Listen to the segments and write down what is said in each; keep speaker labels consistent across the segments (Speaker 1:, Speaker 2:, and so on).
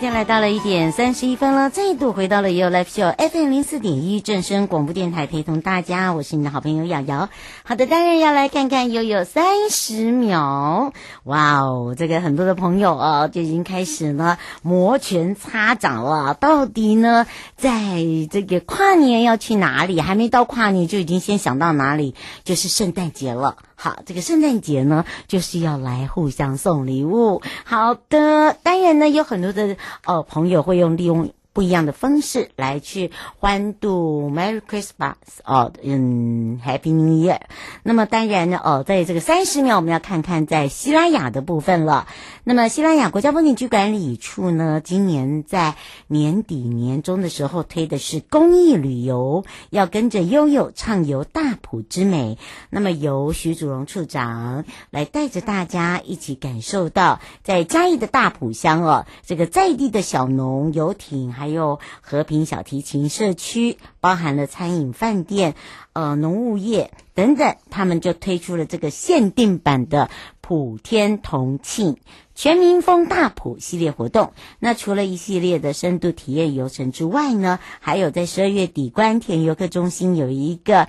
Speaker 1: 现在来到了一点三十一分了，再度回到了 You Live Show FM 零四点一正声广播电台，陪同大家，我是你的好朋友瑶瑶。好的，当然要来看看悠悠三十秒，哇哦，这个很多的朋友啊，就已经开始呢摩拳擦掌了。到底呢，在这个跨年要去哪里？还没到跨年就已经先想到哪里？就是圣诞节了。好，这个圣诞节呢，就是要来互相送礼物。好的，当然呢，有很多的呃朋友会用利用。不一样的方式来去欢度 Merry Christmas 哦，嗯，Happy New Year。那么当然呢，哦，在这个三十秒，我们要看看在西拉雅的部分了。那么西拉雅国家风景区管理处呢，今年在年底年终的时候推的是公益旅游，要跟着悠悠畅游大埔之美。那么由徐祖荣处长来带着大家一起感受到在嘉义的大埔乡哦，这个在地的小农游艇。还有和平小提琴社区，包含了餐饮、饭店、呃农务业等等，他们就推出了这个限定版的普天同庆全民风大普系列活动。那除了一系列的深度体验游程之外呢，还有在十二月底关田游客中心有一个。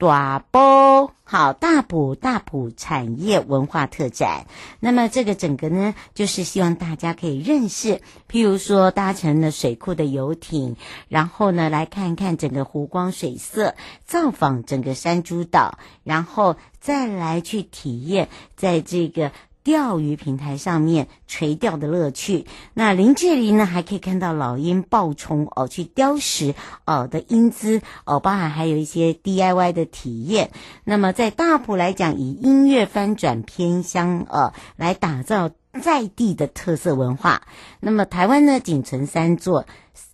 Speaker 1: 大埔好，大埔大埔产业文化特展。那么这个整个呢，就是希望大家可以认识，譬如说搭乘了水库的游艇，然后呢来看看整个湖光水色，造访整个山猪岛，然后再来去体验在这个。钓鱼平台上面垂钓的乐趣，那零距离呢，还可以看到老鹰暴冲哦，去雕石哦的英姿哦，包含还有一些 DIY 的体验。那么在大埔来讲，以音乐翻转偏乡呃来打造在地的特色文化。那么台湾呢，仅存三座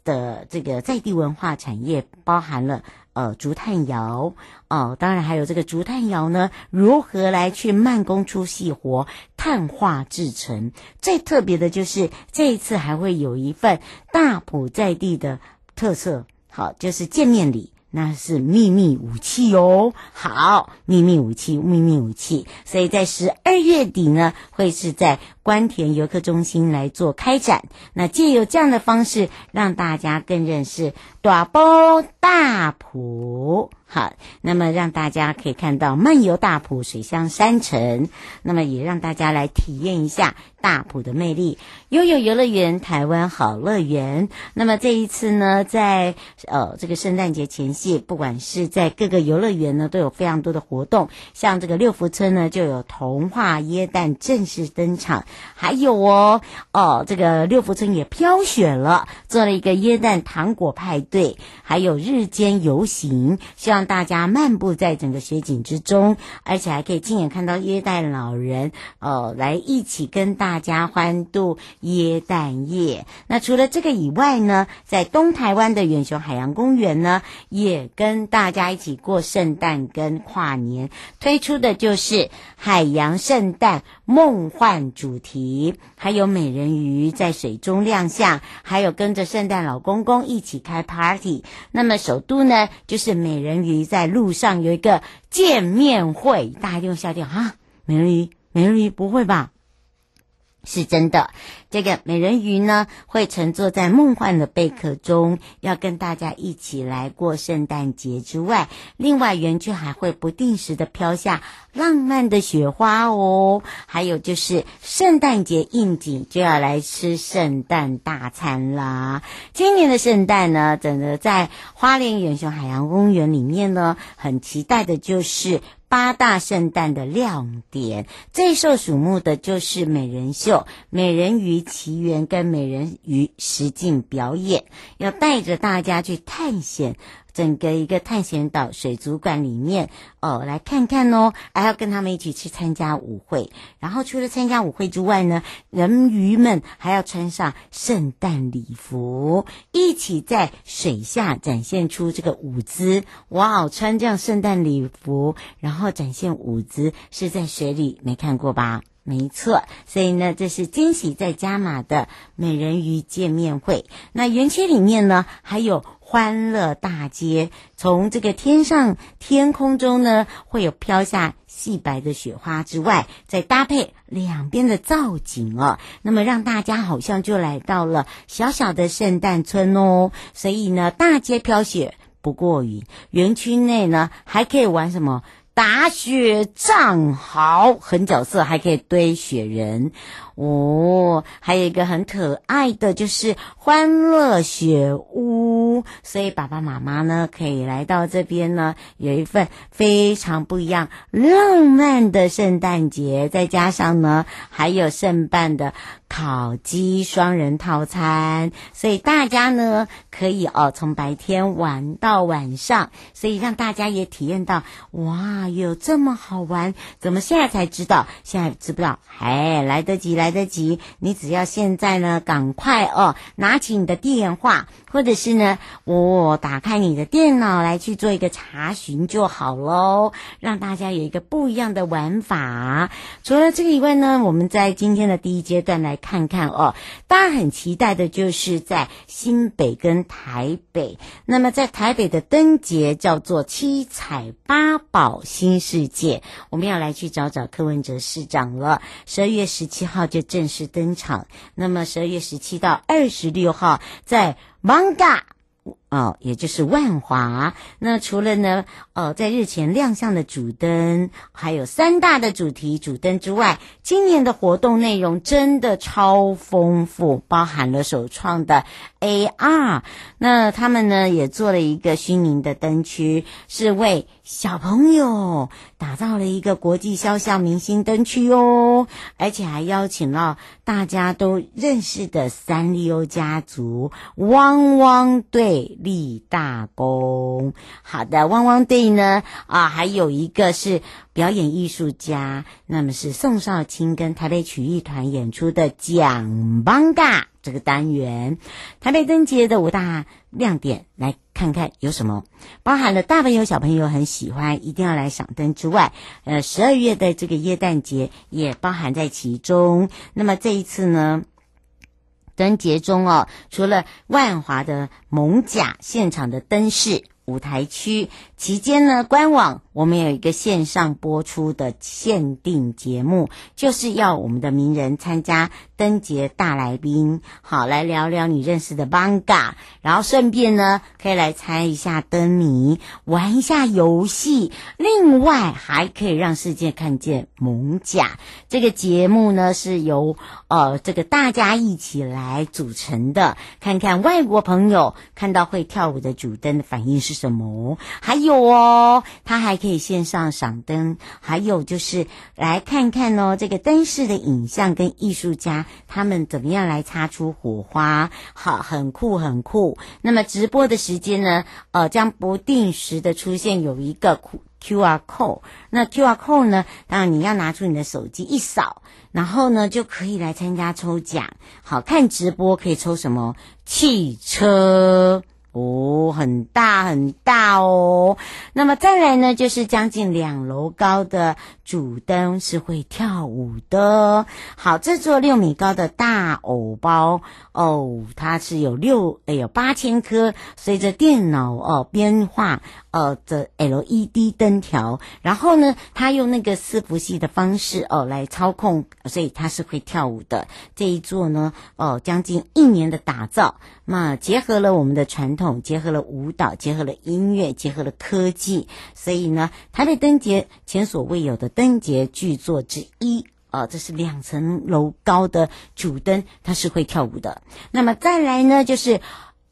Speaker 1: 的这个在地文化产业，包含了。呃，竹炭窑哦，当然还有这个竹炭窑呢，如何来去慢工出细活，碳化制成？最特别的就是这一次还会有一份大埔在地的特色，好，就是见面礼。那是秘密武器哦，好，秘密武器，秘密武器。所以在十二月底呢，会是在官田游客中心来做开展。那借由这样的方式，让大家更认识大埔大埔。好，那么让大家可以看到漫游大埔水乡山城，那么也让大家来体验一下大埔的魅力。悠悠游乐园，台湾好乐园。那么这一次呢，在呃这个圣诞节前夕，不管是在各个游乐园呢，都有非常多的活动。像这个六福村呢，就有童话椰蛋正式登场，还有哦哦，这个六福村也飘雪了，做了一个椰蛋糖果派对，还有日间游行，希望大家漫步在整个雪景之中，而且还可以亲眼看到耶诞老人哦，来一起跟大家欢度。耶诞夜，那除了这个以外呢，在东台湾的远雄海洋公园呢，也跟大家一起过圣诞跟跨年，推出的就是海洋圣诞梦幻主题，还有美人鱼在水中亮相，还有跟着圣诞老公公一起开 party。那么首都呢，就是美人鱼在路上有一个见面会，大家就吓掉哈！美人鱼，美人鱼不会吧？是真的，这个美人鱼呢，会乘坐在梦幻的贝壳中，要跟大家一起来过圣诞节之外，另外园区还会不定时的飘下浪漫的雪花哦。还有就是圣诞节应景，就要来吃圣诞大餐啦。今年的圣诞呢，整个在花莲远雄海洋公园里面呢，很期待的就是。八大圣诞的亮点，最受瞩目的就是美人秀、美人鱼奇缘跟美人鱼实景表演，要带着大家去探险整个一个探险岛水族馆里面哦，来看看哦，还要跟他们一起去参加舞会。然后除了参加舞会之外呢，人鱼们还要穿上圣诞礼服，一起在水下展现出这个舞姿。哇哦，穿这样圣诞礼服，然后展现舞姿，是在水里没看过吧？没错，所以呢，这是惊喜再加码的美人鱼见面会。那园区里面呢，还有欢乐大街，从这个天上天空中呢，会有飘下细白的雪花之外，再搭配两边的造景哦，那么让大家好像就来到了小小的圣诞村哦。所以呢，大街飘雪不过瘾，园区内呢还可以玩什么？打雪仗，好，狠角色，还可以堆雪人。哦，还有一个很可爱的，就是欢乐雪屋，所以爸爸妈妈呢可以来到这边呢，有一份非常不一样浪漫的圣诞节，再加上呢还有圣诞的烤鸡双人套餐，所以大家呢可以哦从白天玩到晚上，所以让大家也体验到哇，有这么好玩，怎么现在才知道？现在知不知道？哎，来得及来。来得及，你只要现在呢，赶快哦，拿起你的电话，或者是呢，我、打开你的电脑来去做一个查询就好喽，让大家有一个不一样的玩法。除了这个以外呢，我们在今天的第一阶段来看看哦，大家很期待的就是在新北跟台北。那么在台北的灯节叫做七彩八宝新世界，我们要来去找找柯文哲市长了。十二月十七号就正式登场。那么十二月十七到二十六号在蒙嘎。哦，也就是万华。那除了呢，呃，在日前亮相的主灯，还有三大的主题主灯之外，今年的活动内容真的超丰富，包含了首创的 AR。那他们呢也做了一个虚拟的灯区，是为小朋友打造了一个国际肖像明星灯区哦，而且还邀请了大家都认识的三丽鸥家族汪汪队。立大功，好的，汪汪队呢啊，还有一个是表演艺术家，那么是宋少卿跟台北曲艺团演出的蒋邦嘎这个单元。台北灯节的五大亮点，来看看有什么，包含了大朋友小朋友很喜欢，一定要来赏灯之外，呃，十二月的这个耶诞节也包含在其中。那么这一次呢，灯节中哦，除了万华的蒙甲现场的灯饰舞台区期间呢，官网。我们有一个线上播出的限定节目，就是要我们的名人参加灯节大来宾，好，来聊聊你认识的 Banga，，然后顺便呢可以来猜一下灯谜，玩一下游戏，另外还可以让世界看见艋舺。这个节目呢是由呃这个大家一起来组成的，看看外国朋友看到会跳舞的主灯的反应是什么，还有有哦，它还。可以线上赏灯，还有就是来看看哦，这个灯饰的影像跟艺术家他们怎么样来擦出火花，好，很酷很酷。那么直播的时间呢，呃，将不定时的出现有一个 QR code，那 QR code 呢，当然你要拿出你的手机一扫，然后呢就可以来参加抽奖。好，看直播可以抽什么？汽车。哦，很大很大哦。那么再来呢，就是将近两楼高的主灯是会跳舞的。好，这座六米高的大偶包哦，它是有六哎有八千颗，随着电脑哦变化呃的 LED 灯条，然后呢，他用那个伺服器的方式哦来操控，所以它是会跳舞的。这一座呢，哦，将近一年的打造，那结合了我们的传统。结合了舞蹈，结合了音乐，结合了科技，所以呢，台北灯节前所未有的灯节巨作之一啊、呃，这是两层楼高的主灯，它是会跳舞的。那么再来呢，就是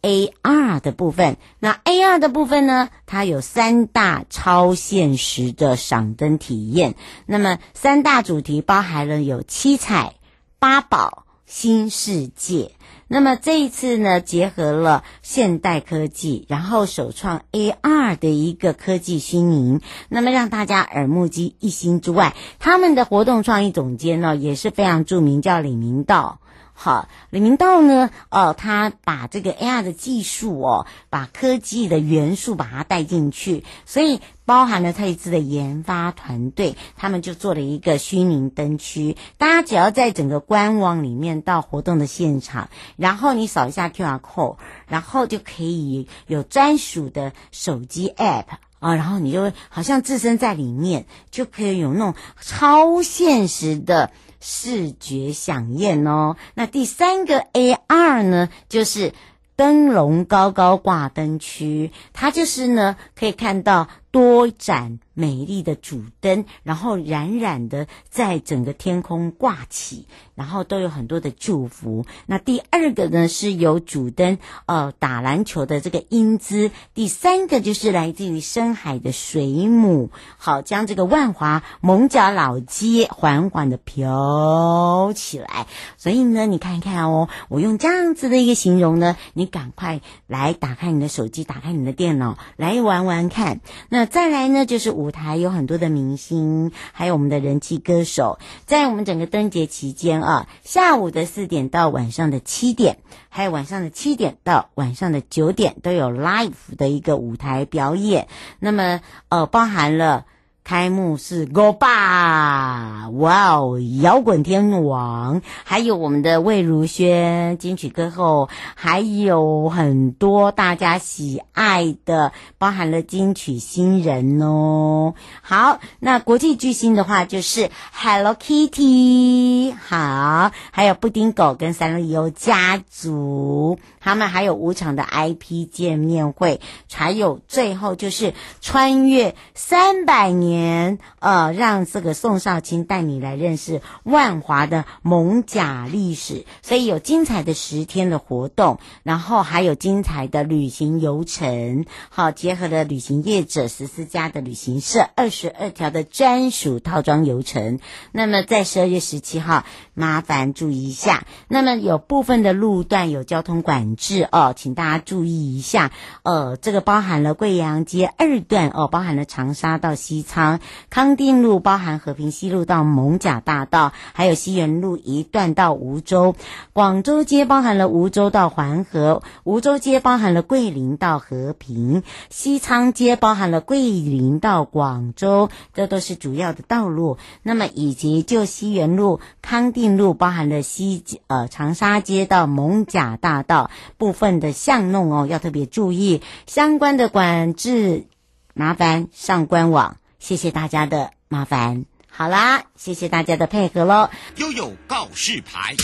Speaker 1: AR 的部分。那 AR 的部分呢，它有三大超现实的赏灯体验。那么三大主题包含了有七彩、八宝新世界。那么这一次呢，结合了现代科技，然后首创 AR 的一个科技虚拟，那么让大家耳目一新之外，他们的活动创意总监呢也是非常著名，叫李明道。好，李明道呢，哦，他把这个 AR 的技术哦，把科技的元素把它带进去，所以包含了他一次的研发团队，他们就做了一个虚拟灯区，大家只要在整个官网里面到活动的现场，然后你扫一下 QR code，然后就可以有专属的手机 App 啊，然后你就好像置身在里面，就可以有那种超现实的。视觉响应哦，那第三个 AR 呢，就是灯笼高高挂灯区，它就是呢可以看到多盏。美丽的主灯，然后冉冉的在整个天空挂起，然后都有很多的祝福。那第二个呢，是由主灯呃打篮球的这个英姿，第三个就是来自于深海的水母，好将这个万华蒙角老街缓缓的飘起来。所以呢，你看一看哦，我用这样子的一个形容呢，你赶快来打开你的手机，打开你的电脑来玩玩看。那再来呢，就是舞台有很多的明星，还有我们的人气歌手，在我们整个灯节期间啊，下午的四点到晚上的七点，还有晚上的七点到晚上的九点，都有 live 的一个舞台表演。那么，呃，包含了。开幕式欧巴，哇哦，摇滚天王，还有我们的魏如萱金曲歌后，还有很多大家喜爱的，包含了金曲新人哦。好，那国际巨星的话就是 Hello Kitty，好，还有布丁狗跟三丽鸥家族，他们还有五场的 IP 见面会，还有最后就是穿越三百年。年呃，让这个宋少卿带你来认识万华的蒙甲历史，所以有精彩的十天的活动，然后还有精彩的旅行游程，好，结合了旅行业者十四家的旅行社二十二条的专属套装游程。那么在十二月十七号，麻烦注意一下，那么有部分的路段有交通管制哦，请大家注意一下。呃，这个包含了贵阳街二段哦，包含了长沙到西昌。康定路包含和平西路到蒙甲大道，还有西园路一段到梧州。广州街包含了梧州到环河，梧州街包含了桂林到和平，西昌街包含了桂林到广州，这都是主要的道路。那么以及就西园路、康定路包含了西呃长沙街到蒙甲大道部分的巷弄哦，要特别注意相关的管制，麻烦上官网。谢谢大家的麻烦，好啦，谢谢大家的配合喽。
Speaker 2: 悠悠告示牌。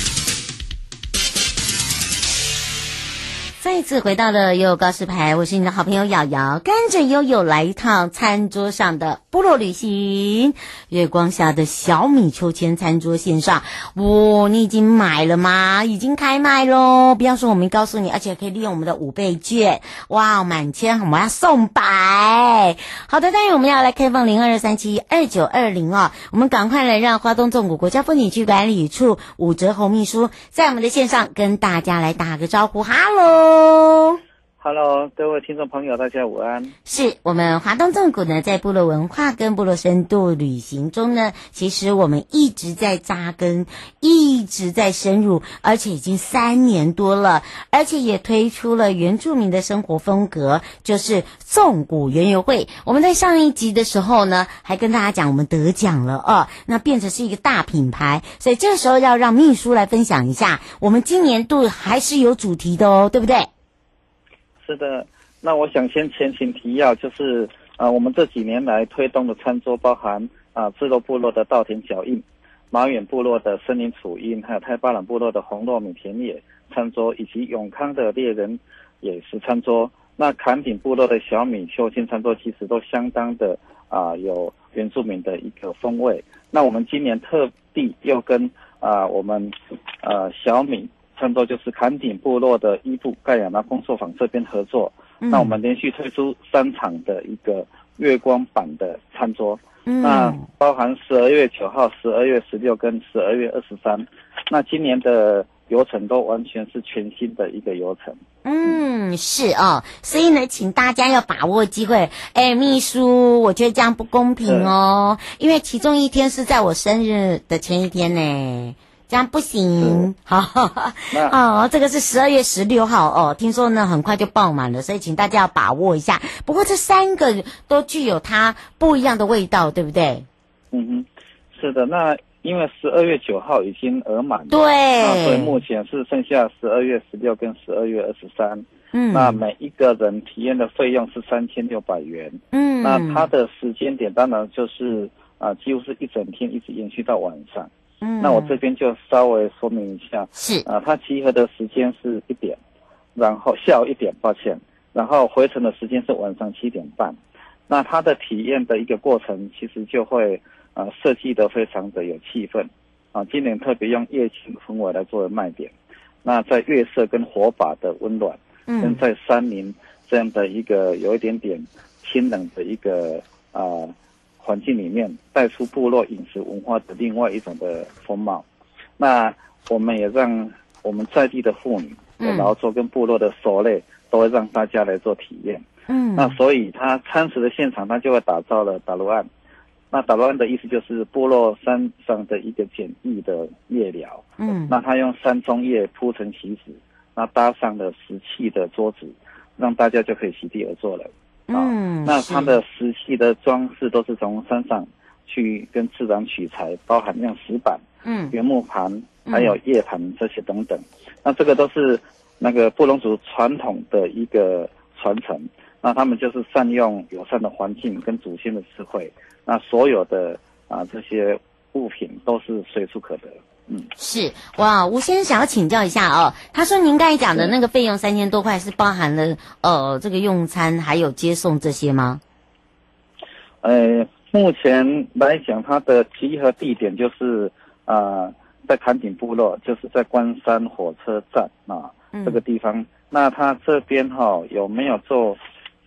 Speaker 1: 再次回到了悠悠告示牌，我是你的好朋友瑶瑶，跟着悠悠来一趟餐桌上的部落旅行。月光下的小米秋千餐桌线上，哇、你已经买了吗？已经开卖喽！不要说我没告诉你，而且可以利用我们的五倍券，哇，满千我们要送百。好的，当然我们要来开放零二三七二九二零哦，我们赶快来让花东纵谷国家风景区管理处武哲侯秘书在我们的线上跟大家来打个招呼，哈喽。Oh.
Speaker 3: Hello，各位听众朋友，大家午安。
Speaker 1: 是我们华东纵谷呢，在部落文化跟部落深度旅行中呢，其实我们一直在扎根，一直在深入，而且已经三年多了，而且也推出了原住民的生活风格，就是纵谷园游会。我们在上一集的时候呢，还跟大家讲我们得奖了哦，那变成是一个大品牌，所以这个时候要让秘书来分享一下，我们今年度还是有主题的哦，对不对？
Speaker 3: 是的，那我想先前情提要，就是啊、我们这几年来推动的餐桌，包含啊，智罗部落的稻田脚印，马远部落的森林楚音，还有太巴朗部落的红糯米田野餐桌，以及永康的猎人野食餐桌。那坎顶部落的小米秋千餐桌，其实都相当的啊，有原住民的一个风味。那我们今年特地又跟啊，我们呃小米。餐桌就是坎顶部落的伊布盖亚那工作坊这边合作，嗯，那我们连续推出三场的一个月光版的餐桌，嗯，那包含十二月九号、十二月十六跟十二月二十三，那今年的流程都完全是全新的一个流程。
Speaker 1: 嗯，是哦，所以呢，请大家要把握机会。哎，秘书，我觉得这样不公平哦，因为其中一天是在我生日的前一天呢。这样不行，好，哦，这个是十二月十六号哦，听说呢很快就爆满了，所以请大家要把握一下。不过这三个都具有它不一样的味道，对不对？
Speaker 3: 嗯哼，是的。那因为十二月九号已经额满了，
Speaker 1: 对，
Speaker 3: 所以目前是剩下十二月十六跟十二月二十三。
Speaker 1: 嗯，
Speaker 3: 那每一个人体验的费用是三千六百元。
Speaker 1: 嗯，
Speaker 3: 那它的时间点当然就是啊、呃，几乎是一整天一直延续到晚上。
Speaker 1: 嗯，
Speaker 3: 那我这边就稍微说明一下，
Speaker 1: 是
Speaker 3: 啊，它集合的时间是一点，然后下午一点，抱歉，然后回程的时间是晚上七点半。那它的体验的一个过程，其实就会呃设计得非常的有气氛，啊，今年特别用夜景氛围来作为卖点。那在月色跟火把的温暖，
Speaker 1: 嗯，
Speaker 3: 跟在山林这样的一个有一点点清冷的一个啊。环境里面带出部落饮食文化的另外一种的风貌，那我们也让我们在地的妇女、劳作跟部落的熟类都会让大家来做体验。
Speaker 1: 嗯，
Speaker 3: 那所以他餐食的现场，他就会打造了打罗案。那打罗案的意思就是部落山上的一个简易的夜寮。
Speaker 1: 嗯，
Speaker 3: 那他用山中叶铺成席子，那搭上了石砌的桌子，让大家就可以席地而坐了。
Speaker 1: 嗯，
Speaker 3: 那它的石器的装饰都是从山上去跟自然取材，包含像石板、
Speaker 1: 嗯，
Speaker 3: 原木盘，还有叶盘这些等等。那这个都是那个布隆族传统的一个传承。那他们就是善用友善的环境跟祖先的智慧。那所有的啊这些物品都是随处可得。嗯，
Speaker 1: 是哇，吴先生想要请教一下哦。他说您刚才讲的那个费用三千多块，是包含了呃这个用餐还有接送这些吗？
Speaker 3: 呃，目前来讲，它的集合地点就是啊、呃，在坎顶部落，就是在关山火车站啊、嗯、这个地方。那他这边哈、哦、有没有做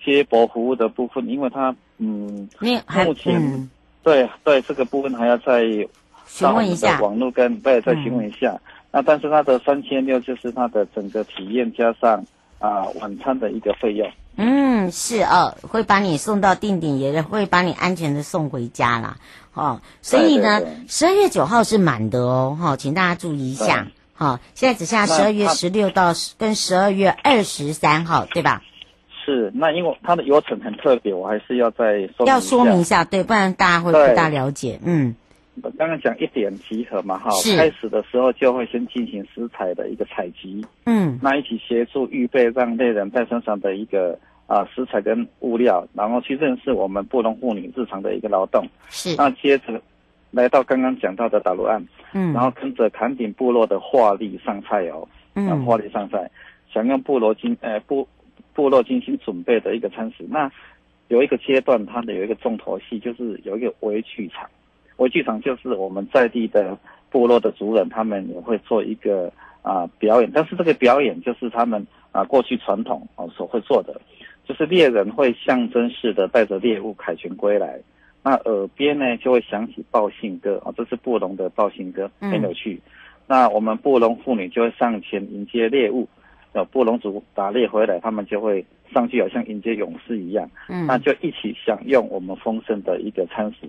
Speaker 3: 接驳服务的部分？因为他嗯，目前、嗯、对对这个部分还要再。
Speaker 1: 询问一下
Speaker 3: 网络跟对，再询问一下。嗯、那但是它的三千六就是它的整个体验加上啊、呃、晚餐的一个费用。
Speaker 1: 嗯，是哦，会把你送到定点，也会把你安全的送回家啦。哦，所以呢，十二月九号是满的哦，哈、哦，请大家注意一下。好、哦，现在只剩下十二月十六到跟十二月二十三号，对吧？
Speaker 3: 是，那因为它的流程很特别，我还是要再说明
Speaker 1: 要说明一下，对，不然大家会不大了解。嗯。
Speaker 3: 我刚刚讲一点集合嘛，哈，开始的时候就会先进行食材的一个采集，
Speaker 1: 嗯，
Speaker 3: 那一起协助预备让猎人带身上的一个啊食材跟物料，然后去认识我们布农妇女日常的一个劳动，
Speaker 1: 是，
Speaker 3: 那接着来到刚刚讲到的打罗案，
Speaker 1: 嗯，
Speaker 3: 然后跟着坎顶部落的画力上菜哦，
Speaker 1: 嗯，
Speaker 3: 画力上菜，想用部落精呃部部落精心准备的一个餐食，那有一个阶段它的有一个重头戏，就是有一个围剧场。围剧场就是我们在地的部落的族人，他们也会做一个啊、呃、表演，但是这个表演就是他们啊、呃、过去传统哦所会做的，就是猎人会象征式的带着猎物凯旋归来，那耳边呢就会响起报信歌啊、哦，这是布隆的报信歌，很有趣。嗯、那我们布隆妇女就会上前迎接猎物，呃，布隆族打猎回来，他们就会上去，好像迎接勇士一样，
Speaker 1: 嗯，
Speaker 3: 那就一起享用我们丰盛的一个餐食。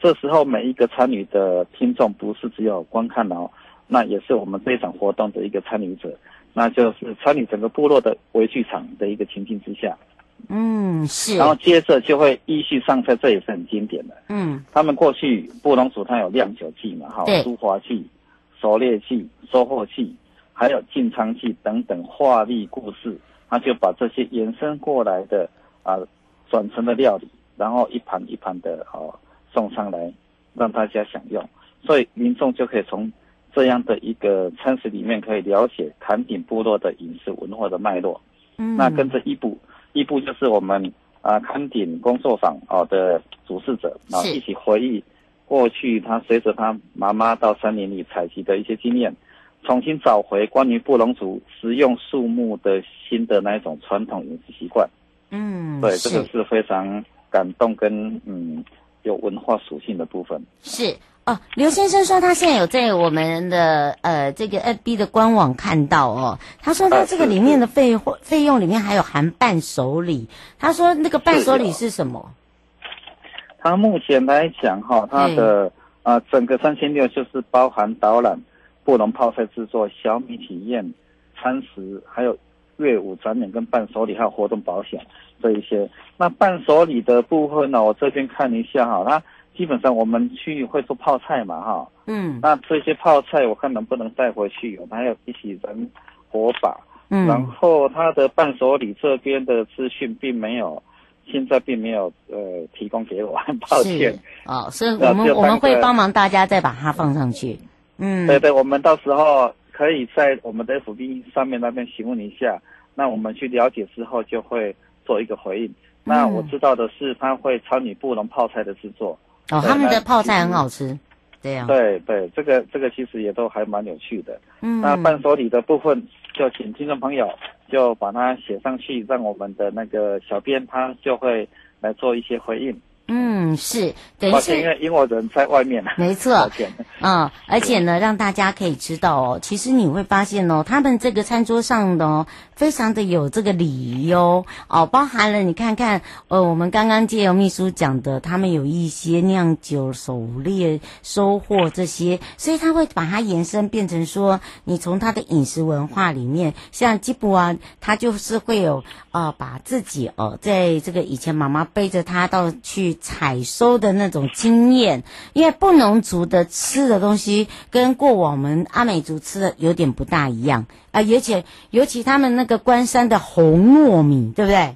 Speaker 3: 这时候，每一个参与的听众不是只有观看哦，那也是我们这场活动的一个参与者，那就是参与整个部落的围剧场的一个情境之下。
Speaker 1: 嗯，是。
Speaker 3: 然后接着就会依序上菜，这也是很经典的。
Speaker 1: 嗯，
Speaker 3: 他们过去布农族他有酿酒祭嘛，哈，出华祭、狩猎祭、收获祭，还有进仓祭等等画力故事，他就把这些延伸过来的啊转成了料理，然后一盘一盘的哦。送上来让大家享用，所以民众就可以从这样的一个餐食里面可以了解坎顶部落的饮食文化的脉络。
Speaker 1: 嗯，
Speaker 3: 那跟着一部一部就是我们啊坎顶工作坊哦的主事者，啊一起回忆过去他随着他妈妈到森林里采集的一些经验，重新找回关于布隆族食用树木的新的那一种传统饮食习惯。
Speaker 1: 嗯，
Speaker 3: 对，这个是非常感动跟嗯。有文化属性的部分。
Speaker 1: 是。哦，刘先生说他现在有在我们的呃这个 FB 的官网看到哦，他说他这个里面的费费、呃、用里面还有含伴手礼，他说那个伴手礼是什么？
Speaker 3: 他目前来讲哈，他的啊、呃、整个三千六就是包含导览、布隆泡菜制作、小米体验、餐食，还有乐舞展演跟伴手礼，还有活动保险这一些。那伴手礼的部分呢，我这边看一下哈，它。基本上我们去会做泡菜嘛，哈，嗯，那这些泡菜我看能不能带回去，我们还有一起人火把，嗯，然后他的伴手礼这边的资讯并没有，现在并没有呃提供给我，很 抱歉，
Speaker 1: 哦，所以我们我们会帮忙大家再把它放上去，嗯，
Speaker 3: 对对，我们到时候可以在我们的 FB 上面那边询问一下，那我们去了解之后就会做一个回应。嗯、那我知道的是，他会参与布隆泡菜的制作。
Speaker 1: 哦，他们的泡菜很好吃，对呀、啊。
Speaker 3: 对对，这个这个其实也都还蛮有趣的。嗯，那伴手礼的部分，就请听众朋友就把它写上去，让我们的那个小编他就会来做一些回应。
Speaker 1: 嗯，是，等于是
Speaker 3: 因为因为我人在外面，
Speaker 1: 没错，啊、嗯，而且呢，让大家可以知道哦，其实你会发现哦，他们这个餐桌上的哦，非常的有这个礼仪哦，哦，包含了你看看，呃，我们刚刚借由秘书讲的，他们有一些酿酒、狩猎、收获这些，所以他会把它延伸变成说，你从他的饮食文化里面，像吉布啊，他就是会有啊、呃，把自己哦、呃，在这个以前妈妈背着他到去。采收的那种经验，因为布农族的吃的东西跟过往我们阿美族吃的有点不大一样啊，而且尤其他们那个关山的红糯米，对不对？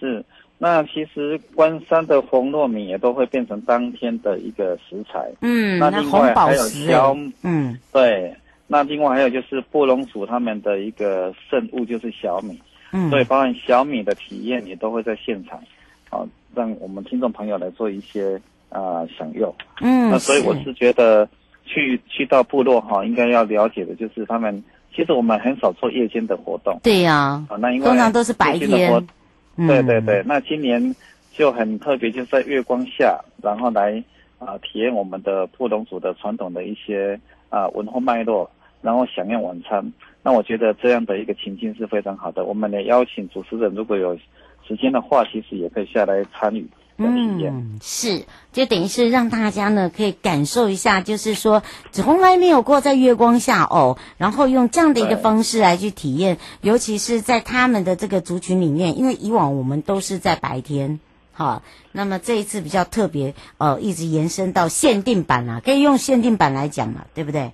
Speaker 3: 是，那其实关山的红糯米也都会变成当天的一个食材。嗯，那另外还有小，嗯，对，那另外还有就是布隆族他们的一个圣物就是小米，嗯，所以包含小米的体验也都会在现场，啊。让我们听众朋友来做一些啊、呃、享用，嗯，那所以我是觉得去去到部落哈，应该要了解的就是他们其实我们很少做夜间的活动，
Speaker 1: 对呀、啊，
Speaker 3: 啊，那因为
Speaker 1: 通常都是白天，
Speaker 3: 对对对，那今年就很特别，就是在月光下，然后来啊体验我们的布农族的传统的一些啊文化脉络，然后享用晚餐。那我觉得这样的一个情境是非常好的。我们也邀请主持人如果有。时间的话，其实也可以下来参与。
Speaker 1: 嗯，是，就等于是让大家呢可以感受一下，就是说从来没有过在月光下哦，然后用这样的一个方式来去体验，尤其是在他们的这个族群里面，因为以往我们都是在白天，好，那么这一次比较特别，呃，一直延伸到限定版啊，可以用限定版来讲嘛，对不对？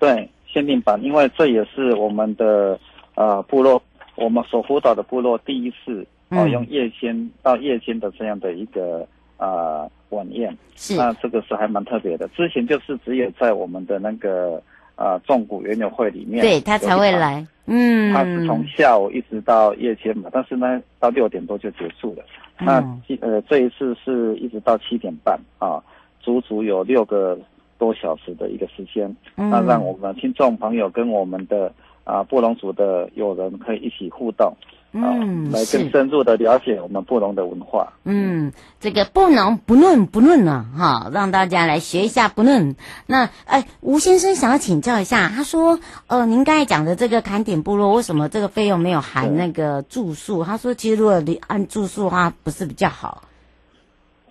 Speaker 3: 对，限定版，因为这也是我们的呃部落，我们所辅导的部落第一次。哦，用夜间到夜间的这样的一个啊晚宴，是那这个是还蛮特别的。之前就是只有在我们的那个啊纵谷园游会里面，
Speaker 1: 对他才会来，嗯，
Speaker 3: 他是从下午一直到夜间嘛，但是呢到六点多就结束了。嗯、那呃这一次是一直到七点半啊，足足有六个多小时的一个时间，嗯、那让我们听众朋友跟我们的啊布隆族的友人可以一起互动。嗯，来更深入的了解我们布农的文化。
Speaker 1: 嗯，这个布农不论不论啊，哈，让大家来学一下不论。那哎，吴先生想要请教一下，他说，呃，您刚才讲的这个坎顶部落，为什么这个费用没有含那个住宿？他说，其实如果你按住宿的话，不是比较好？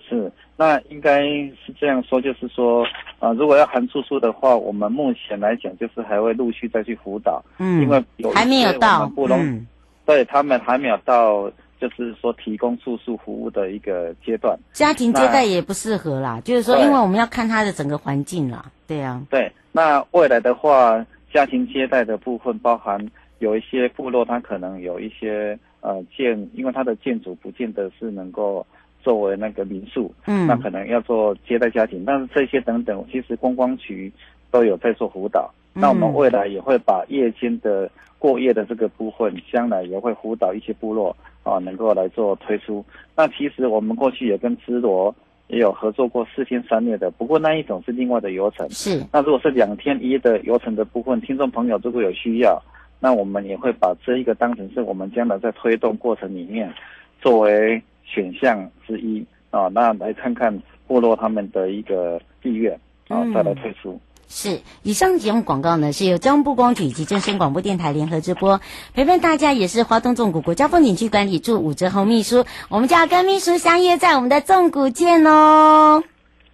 Speaker 3: 是，那应该是这样说，就是说，啊、呃，如果要含住宿的话，我们目前来讲，就是还会陆续再去辅导，嗯，因为有
Speaker 1: 还没有到
Speaker 3: 布农。嗯对他们还没有到，就是说提供住宿服务的一个阶段。
Speaker 1: 家庭接待也不适合啦，就是说，因为我们要看他的整个环境啦。对啊。
Speaker 3: 对，那未来的话，家庭接待的部分包含有一些部落，它可能有一些呃建，因为它的建筑不见得是能够作为那个民宿，嗯，那可能要做接待家庭，但是这些等等，其实观光局都有在做辅导。嗯、那我们未来也会把夜间的。过夜的这个部分，将来也会辅导一些部落啊，能够来做推出。那其实我们过去也跟芝罗也有合作过四天三夜的，不过那一种是另外的游程。
Speaker 1: 是。
Speaker 3: 那如果是两天一夜的游程的部分，听众朋友如果有需要，那我们也会把这一个当成是我们将来在推动过程里面作为选项之一啊。那来看看部落他们的一个意愿啊，再来推出。
Speaker 1: 是，以上节目广告呢，是由交通部光局以及正声广播电台联合直播，陪伴大家也是华东纵谷国家风景区管理处武哲红秘书，我们就要跟秘书相约在我们的纵谷见哦。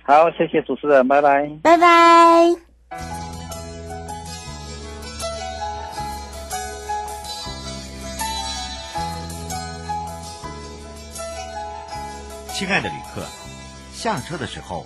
Speaker 3: 好，谢谢主持人，拜拜，
Speaker 1: 拜拜。
Speaker 2: 亲爱的旅客，下车的时候。